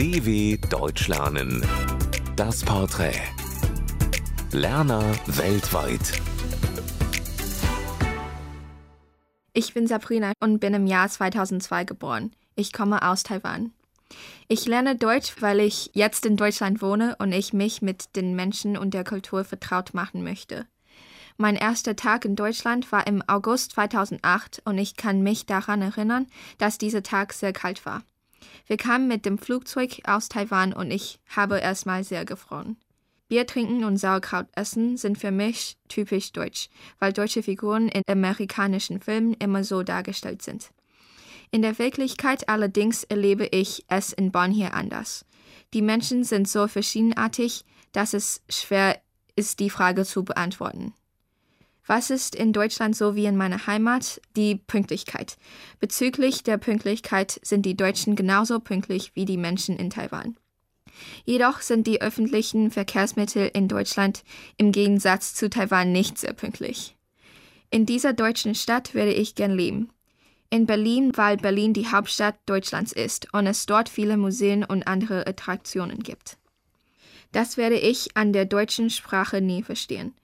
DW Deutsch lernen. Das Porträt. Lerner weltweit. Ich bin Sabrina und bin im Jahr 2002 geboren. Ich komme aus Taiwan. Ich lerne Deutsch, weil ich jetzt in Deutschland wohne und ich mich mit den Menschen und der Kultur vertraut machen möchte. Mein erster Tag in Deutschland war im August 2008 und ich kann mich daran erinnern, dass dieser Tag sehr kalt war. Wir kamen mit dem Flugzeug aus Taiwan und ich habe erstmal sehr gefroren. Bier trinken und Sauerkraut essen sind für mich typisch deutsch, weil deutsche Figuren in amerikanischen Filmen immer so dargestellt sind. In der Wirklichkeit allerdings erlebe ich es in Bonn hier anders. Die Menschen sind so verschiedenartig, dass es schwer ist, die Frage zu beantworten. Was ist in Deutschland so wie in meiner Heimat? Die Pünktlichkeit. Bezüglich der Pünktlichkeit sind die Deutschen genauso pünktlich wie die Menschen in Taiwan. Jedoch sind die öffentlichen Verkehrsmittel in Deutschland im Gegensatz zu Taiwan nicht sehr pünktlich. In dieser deutschen Stadt werde ich gern leben. In Berlin, weil Berlin die Hauptstadt Deutschlands ist und es dort viele Museen und andere Attraktionen gibt. Das werde ich an der deutschen Sprache nie verstehen.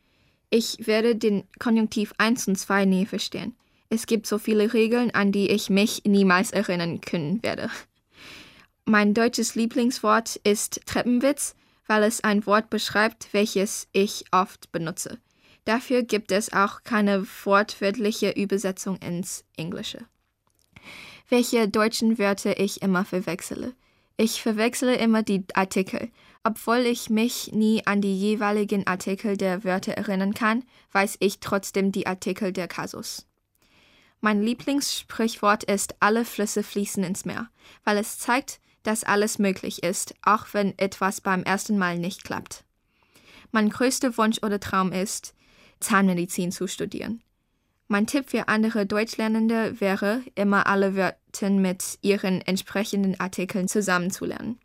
Ich werde den Konjunktiv 1 und 2 nie verstehen. Es gibt so viele Regeln, an die ich mich niemals erinnern können werde. Mein deutsches Lieblingswort ist Treppenwitz, weil es ein Wort beschreibt, welches ich oft benutze. Dafür gibt es auch keine wortwörtliche Übersetzung ins Englische. Welche deutschen Wörter ich immer verwechsele. Ich verwechsle immer die Artikel. Obwohl ich mich nie an die jeweiligen Artikel der Wörter erinnern kann, weiß ich trotzdem die Artikel der Kasus. Mein Lieblingssprichwort ist alle Flüsse fließen ins Meer, weil es zeigt, dass alles möglich ist, auch wenn etwas beim ersten Mal nicht klappt. Mein größter Wunsch oder Traum ist, Zahnmedizin zu studieren. Mein Tipp für andere Deutschlernende wäre, immer alle Wörter mit ihren entsprechenden Artikeln zusammenzulernen.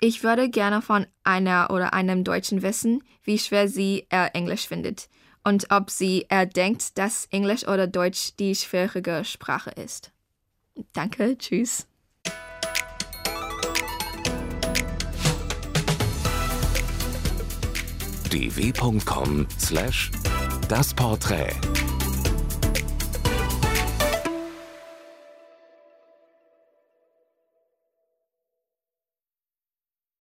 Ich würde gerne von einer oder einem Deutschen wissen, wie schwer sie er Englisch findet und ob sie er denkt, dass Englisch oder Deutsch die schwierige Sprache ist. Danke, tschüss. dw.com/das Porträt